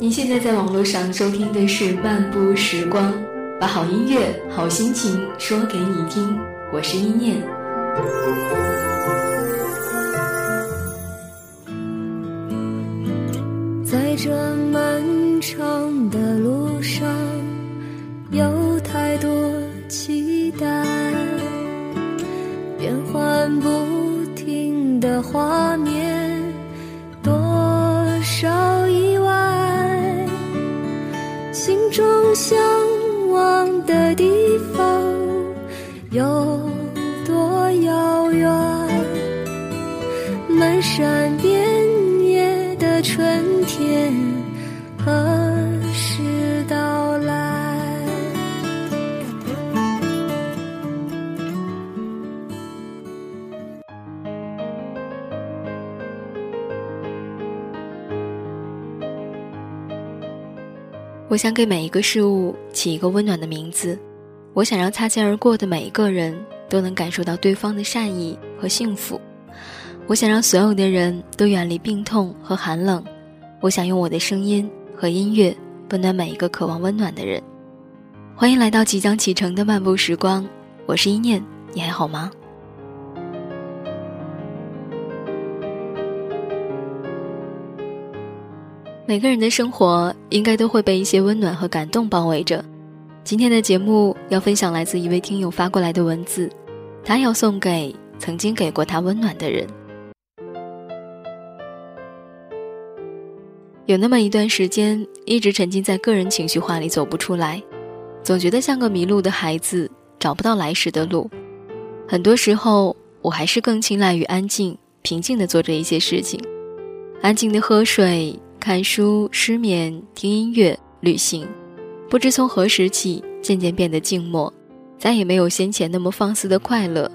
您现在在网络上收听的是《漫步时光》，把好音乐、好心情说给你听。我是一念。在这漫长的路上，有太多期待，变幻不停的画面，心中向往的地方有多遥远？漫山遍我想给每一个事物起一个温暖的名字，我想让擦肩而过的每一个人都能感受到对方的善意和幸福。我想让所有的人都远离病痛和寒冷。我想用我的声音和音乐温暖每一个渴望温暖的人。欢迎来到即将启程的漫步时光，我是一念，你还好吗？每个人的生活应该都会被一些温暖和感动包围着。今天的节目要分享来自一位听友发过来的文字，他要送给曾经给过他温暖的人。有那么一段时间，一直沉浸在个人情绪化里走不出来，总觉得像个迷路的孩子，找不到来时的路。很多时候，我还是更青睐于安静、平静的做着一些事情，安静的喝水。看书、失眠、听音乐、旅行，不知从何时起，渐渐变得静默，再也没有先前那么放肆的快乐，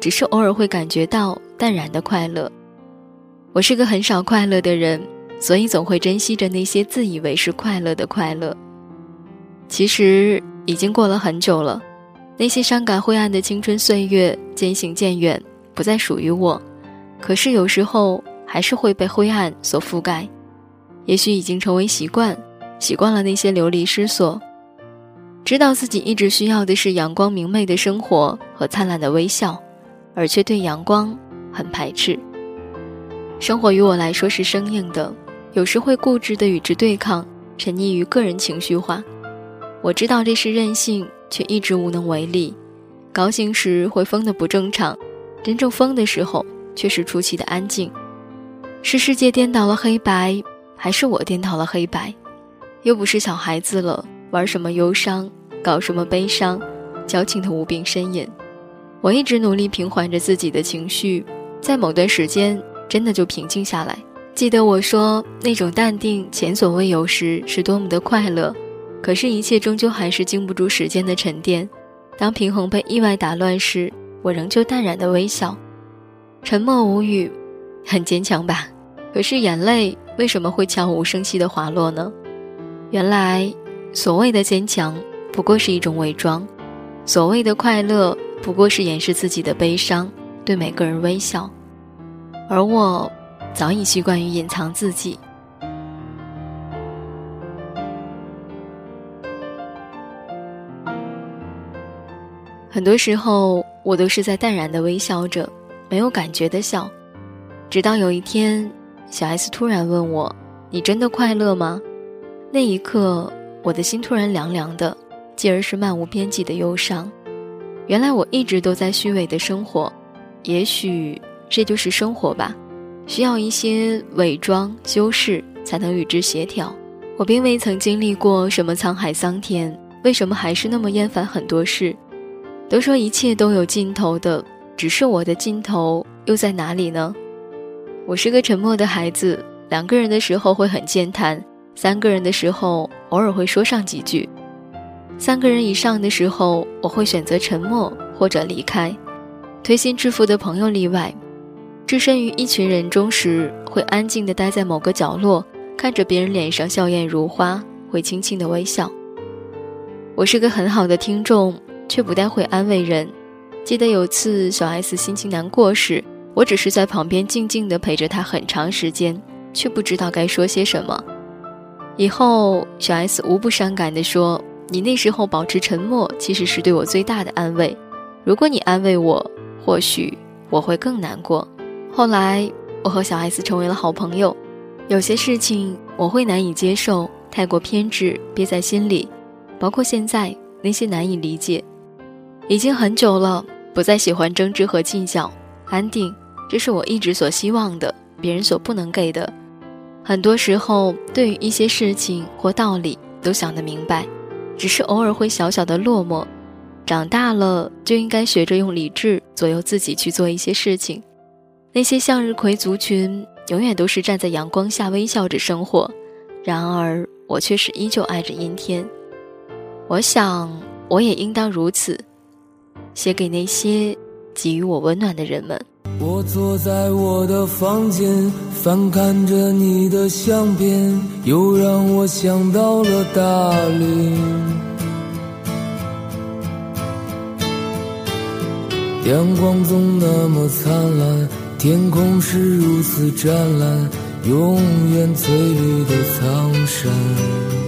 只是偶尔会感觉到淡然的快乐。我是个很少快乐的人，所以总会珍惜着那些自以为是快乐的快乐。其实已经过了很久了，那些伤感灰暗的青春岁月渐行渐远，不再属于我。可是有时候还是会被灰暗所覆盖。也许已经成为习惯，习惯了那些流离失所，知道自己一直需要的是阳光明媚的生活和灿烂的微笑，而却对阳光很排斥。生活于我来说是生硬的，有时会固执的与之对抗，沉溺于个人情绪化。我知道这是任性，却一直无能为力。高兴时会疯得不正常，真正疯的时候却是出奇的安静。是世界颠倒了黑白。还是我颠倒了黑白，又不是小孩子了，玩什么忧伤，搞什么悲伤，矫情的无病呻吟。我一直努力平缓着自己的情绪，在某段时间真的就平静下来。记得我说那种淡定前所未有时是多么的快乐，可是，一切终究还是经不住时间的沉淀。当平衡被意外打乱时，我仍旧淡然的微笑，沉默无语，很坚强吧？可是眼泪。为什么会悄无声息的滑落呢？原来，所谓的坚强不过是一种伪装，所谓的快乐不过是掩饰自己的悲伤，对每个人微笑。而我，早已习惯于隐藏自己。很多时候，我都是在淡然的微笑着，没有感觉的笑，直到有一天。小 S 突然问我：“你真的快乐吗？”那一刻，我的心突然凉凉的，继而是漫无边际的忧伤。原来我一直都在虚伪的生活，也许这就是生活吧，需要一些伪装修饰才能与之协调。我并未曾经历过什么沧海桑田，为什么还是那么厌烦很多事？都说一切都有尽头的，只是我的尽头又在哪里呢？我是个沉默的孩子，两个人的时候会很健谈，三个人的时候偶尔会说上几句，三个人以上的时候我会选择沉默或者离开。推心置腹的朋友例外，置身于一群人中时会安静地待在某个角落，看着别人脸上笑靥如花，会轻轻的微笑。我是个很好的听众，却不太会安慰人。记得有次小 S 心情难过时。我只是在旁边静静地陪着他很长时间，却不知道该说些什么。以后小 S 无不伤感地说：“你那时候保持沉默，其实是对我最大的安慰。如果你安慰我，或许我会更难过。”后来，我和小 S 成为了好朋友。有些事情我会难以接受，太过偏执，憋在心里。包括现在那些难以理解，已经很久了，不再喜欢争执和计较，安定，这是我一直所希望的，别人所不能给的。很多时候，对于一些事情或道理都想得明白，只是偶尔会小小的落寞。长大了就应该学着用理智左右自己去做一些事情。那些向日葵族群永远都是站在阳光下微笑着生活，然而我却是依旧爱着阴天。我想，我也应当如此，写给那些给予我温暖的人们。我坐在我的房间，翻看着你的相片，又让我想到了大理。阳光总那么灿烂，天空是如此湛蓝，永远翠绿的苍山。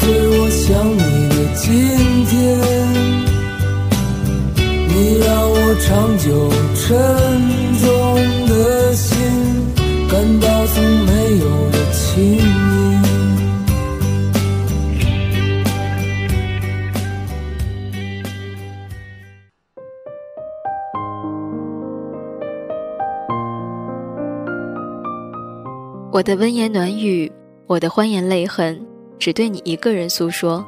随我想你的今天，你让我长久沉重的心感到从没有的轻盈。我的温言暖语，我的欢颜泪痕。只对你一个人诉说，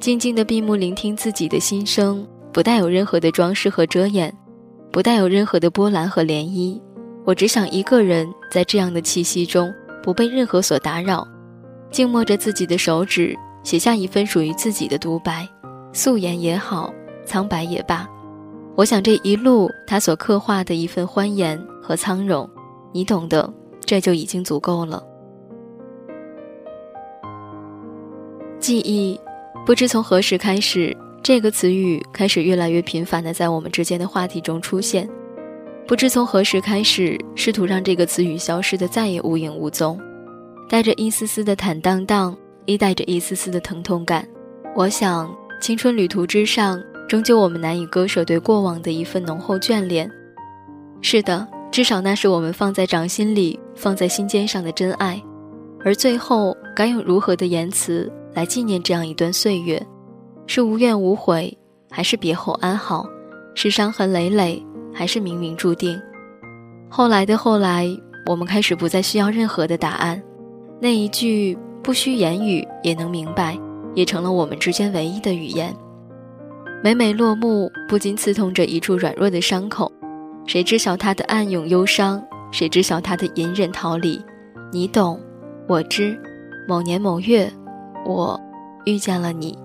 静静的闭目聆听自己的心声，不带有任何的装饰和遮掩，不带有任何的波澜和涟漪。我只想一个人在这样的气息中，不被任何所打扰，静默着自己的手指，写下一份属于自己的独白，素颜也好，苍白也罢。我想这一路他所刻画的一份欢颜和苍荣，你懂得，这就已经足够了。记忆，不知从何时开始，这个词语开始越来越频繁的在我们之间的话题中出现。不知从何时开始，试图让这个词语消失的再也无影无踪，带着一丝丝的坦荡荡，亦带着一丝丝的疼痛感。我想，青春旅途之上，终究我们难以割舍对过往的一份浓厚眷恋。是的，至少那是我们放在掌心里、放在心尖上的真爱。而最后，该用如何的言辞？来纪念这样一段岁月，是无怨无悔，还是别后安好？是伤痕累累，还是冥冥注定？后来的后来，我们开始不再需要任何的答案，那一句不需言语也能明白，也成了我们之间唯一的语言。每每落幕，不禁刺痛着一处软弱的伤口。谁知晓他的暗涌忧伤？谁知晓他的隐忍逃离？你懂，我知。某年某月。我遇见了你，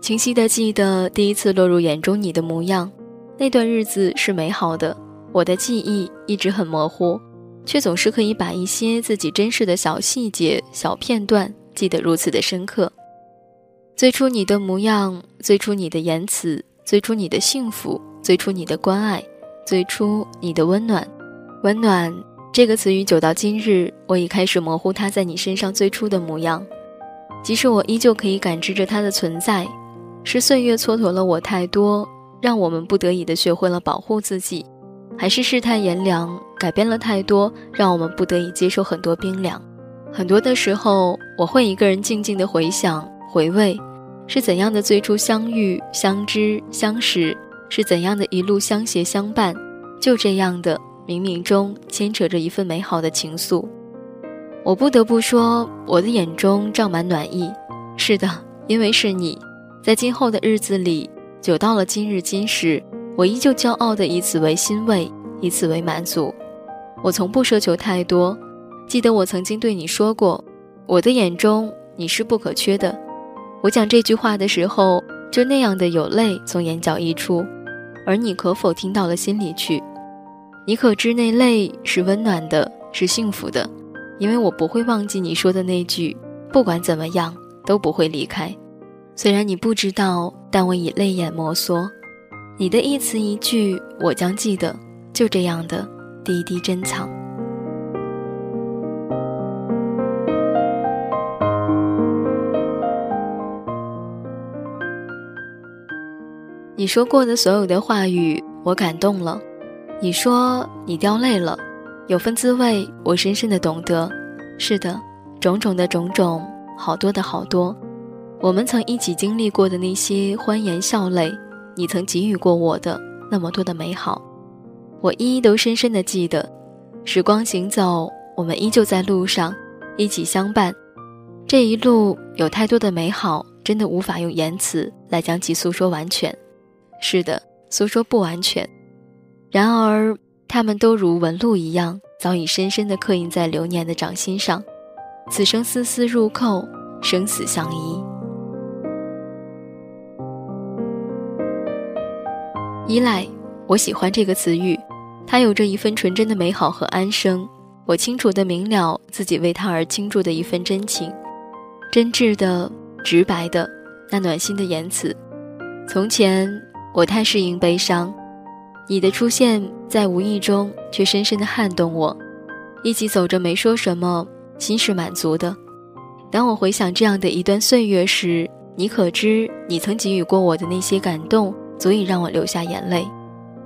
清晰的记得第一次落入眼中你的模样，那段日子是美好的。我的记忆一直很模糊，却总是可以把一些自己珍视的小细节、小片段记得如此的深刻。最初你的模样，最初你的言辞，最初你的幸福，最初你的关爱，最初你的温暖。温暖这个词语，久到今日，我已开始模糊它在你身上最初的模样。即使我依旧可以感知着它的存在，是岁月蹉跎了我太多，让我们不得已的学会了保护自己，还是世态炎凉改变了太多，让我们不得已接受很多冰凉。很多的时候，我会一个人静静的回想、回味，是怎样的最初相遇、相知、相识，是怎样的一路相携相伴，就这样的冥冥中牵扯着一份美好的情愫。我不得不说，我的眼中胀满暖意。是的，因为是你，在今后的日子里，久到了今日今时，我依旧骄傲的以此为欣慰，以此为满足。我从不奢求太多。记得我曾经对你说过，我的眼中你是不可缺的。我讲这句话的时候，就那样的有泪从眼角溢出，而你可否听到了心里去？你可知那泪是温暖的，是幸福的？因为我不会忘记你说的那句，不管怎么样都不会离开。虽然你不知道，但我已泪眼摩挲。你的一词一句，我将记得。就这样的滴滴珍藏。你说过的所有的话语，我感动了。你说你掉泪了。有份滋味，我深深的懂得。是的，种种的种种，好多的好多，我们曾一起经历过的那些欢颜笑泪，你曾给予过我的那么多的美好，我一一都深深的记得。时光行走，我们依旧在路上，一起相伴。这一路有太多的美好，真的无法用言辞来将其诉说完全。是的，诉说不完全。然而。他们都如纹路一样，早已深深地刻印在流年的掌心上，此生丝丝入扣，生死相依。依赖，我喜欢这个词语，它有着一份纯真的美好和安生。我清楚的明了自己为他而倾注的一份真情，真挚的、直白的，那暖心的言辞。从前，我太适应悲伤。你的出现在无意中，却深深的撼动我。一起走着，没说什么，心是满足的。当我回想这样的一段岁月时，你可知，你曾给予过我的那些感动，足以让我流下眼泪，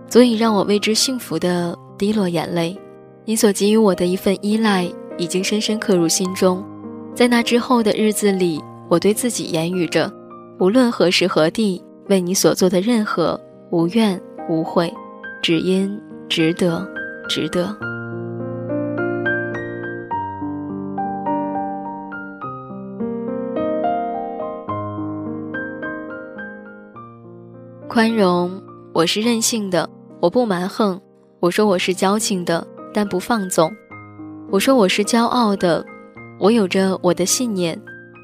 足以让我为之幸福的滴落眼泪。你所给予我的一份依赖，已经深深刻入心中。在那之后的日子里，我对自己言语着：无论何时何地，为你所做的任何，无怨无悔。只因值得，值得。宽容，我是任性的，我不蛮横；我说我是矫情的，但不放纵；我说我是骄傲的，我有着我的信念，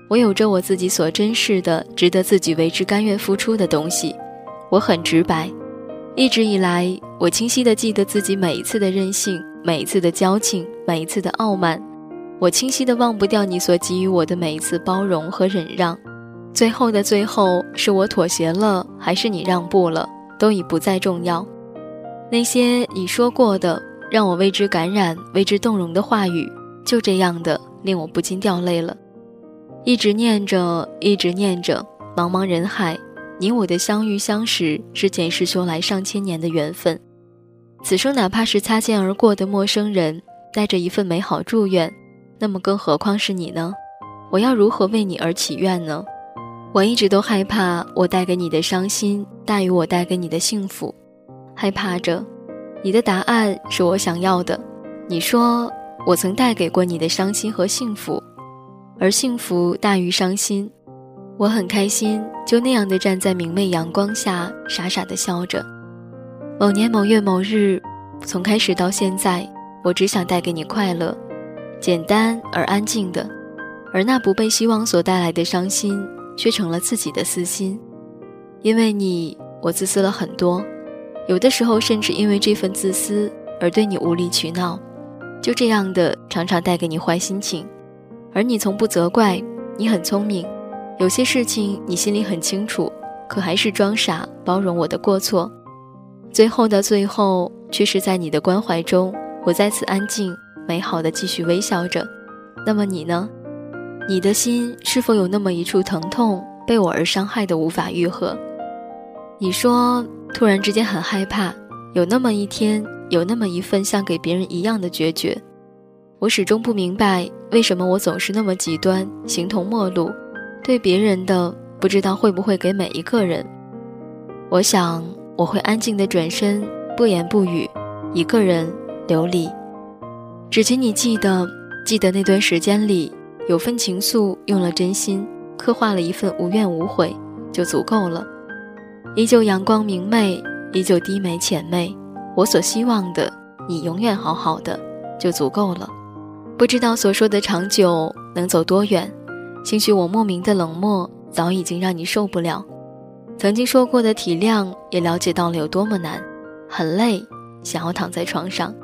我有着我自己所珍视的、值得自己为之甘愿付出的东西。我很直白。一直以来，我清晰的记得自己每一次的任性，每一次的矫情，每一次的傲慢。我清晰的忘不掉你所给予我的每一次包容和忍让。最后的最后，是我妥协了，还是你让步了，都已不再重要。那些你说过的，让我为之感染、为之动容的话语，就这样的令我不禁掉泪了。一直念着，一直念着，茫茫人海。你我的相遇相识是前世修来上千年的缘分，此生哪怕是擦肩而过的陌生人，带着一份美好祝愿，那么更何况是你呢？我要如何为你而祈愿呢？我一直都害怕我带给你的伤心大于我带给你的幸福，害怕着你的答案是我想要的。你说我曾带给过你的伤心和幸福，而幸福大于伤心。我很开心，就那样的站在明媚阳光下，傻傻的笑着。某年某月某日，从开始到现在，我只想带给你快乐，简单而安静的。而那不被希望所带来的伤心，却成了自己的私心。因为你，我自私了很多，有的时候甚至因为这份自私而对你无理取闹，就这样的常常带给你坏心情。而你从不责怪，你很聪明。有些事情你心里很清楚，可还是装傻包容我的过错，最后的最后，却是在你的关怀中，我再次安静美好的继续微笑着。那么你呢？你的心是否有那么一处疼痛，被我而伤害的无法愈合？你说，突然之间很害怕，有那么一天，有那么一份像给别人一样的决绝。我始终不明白，为什么我总是那么极端，形同陌路，对别人的不知道会不会给每一个人。我想，我会安静的转身，不言不语，一个人流离。只请你记得，记得那段时间里，有份情愫，用了真心刻画了一份无怨无悔，就足够了。依旧阳光明媚，依旧低眉浅媚。我所希望的，你永远好好的，就足够了。不知道所说的长久能走多远，兴许我莫名的冷漠早已经让你受不了。曾经说过的体谅，也了解到了有多么难，很累，想要躺在床上。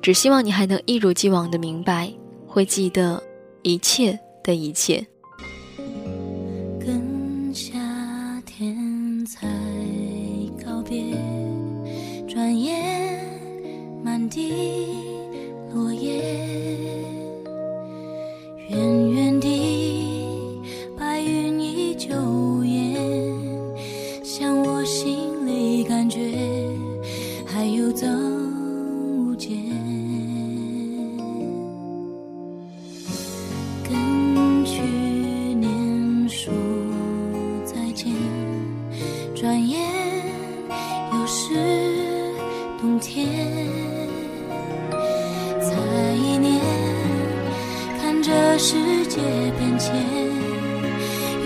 只希望你还能一如既往的明白，会记得一切的一切。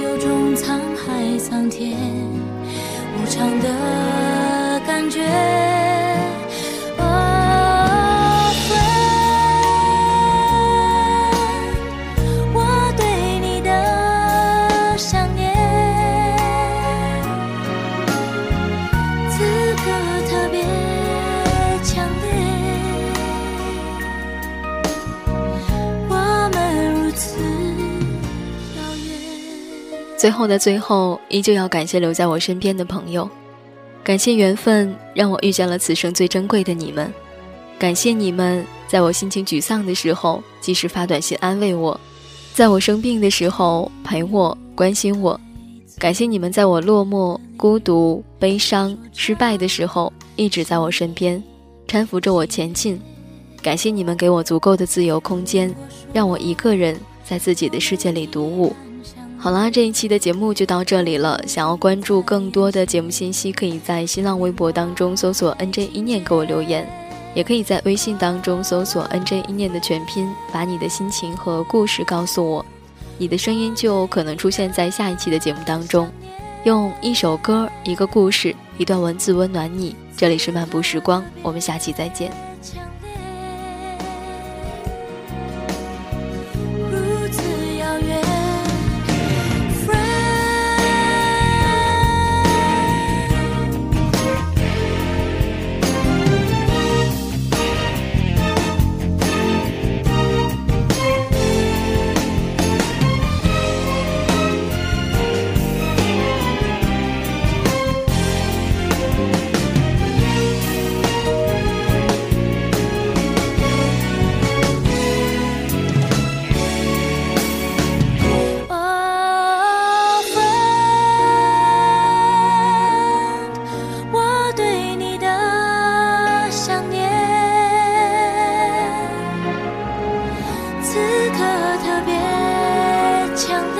有种沧海桑田，无常的感觉。最后的最后，依旧要感谢留在我身边的朋友，感谢缘分让我遇见了此生最珍贵的你们，感谢你们在我心情沮丧的时候及时发短信安慰我，在我生病的时候陪我关心我，感谢你们在我落寞、孤独、悲伤、失败的时候一直在我身边，搀扶着我前进，感谢你们给我足够的自由空间，让我一个人在自己的世界里独舞。好啦，这一期的节目就到这里了。想要关注更多的节目信息，可以在新浪微博当中搜索 “nj 一念”给我留言，也可以在微信当中搜索 “nj 一念”的全拼，把你的心情和故事告诉我，你的声音就可能出现在下一期的节目当中。用一首歌、一个故事、一段文字温暖你。这里是漫步时光，我们下期再见。江